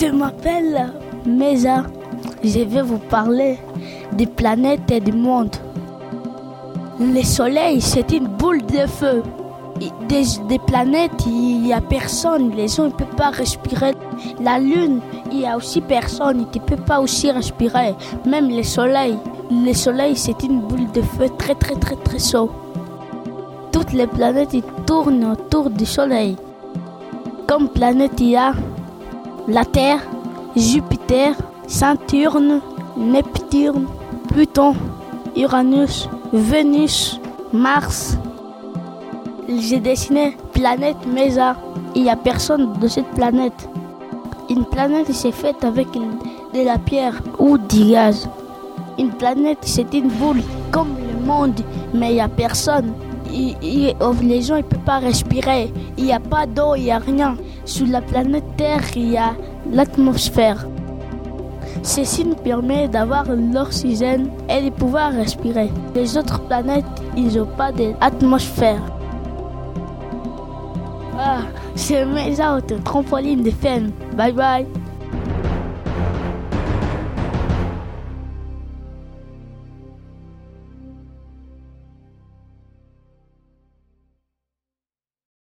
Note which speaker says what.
Speaker 1: Je m'appelle Mesa. Je vais vous parler des planètes et du monde. Le soleil, c'est une boule de feu. Des, planètes, il n'y a personne. Les gens ne peuvent pas respirer. La lune, il n'y a aussi personne. Ils ne peuvent pas aussi respirer. Même le soleil. Le soleil, c'est une boule de feu très, très, très, très chaud. Toutes les planètes, tournent autour du soleil. Comme planète, il y a la Terre, Jupiter, Saturne, Neptune, Pluton, Uranus, Vénus, Mars. J'ai dessiné planète Mesa. Il n'y a personne de cette planète. Une planète c'est faite avec de la pierre ou du gaz. Une planète c'est une boule comme le monde, mais il n'y a personne. les gens ne peuvent pas respirer. Il n'y a pas d'eau, il n'y a rien. Sur la planète Terre, il y a l'atmosphère. Ceci nous permet d'avoir l'oxygène et de pouvoir respirer. Les autres planètes, ils n'ont pas d'atmosphère. Ah, c'est mes autres trampoline de femme. Bye bye.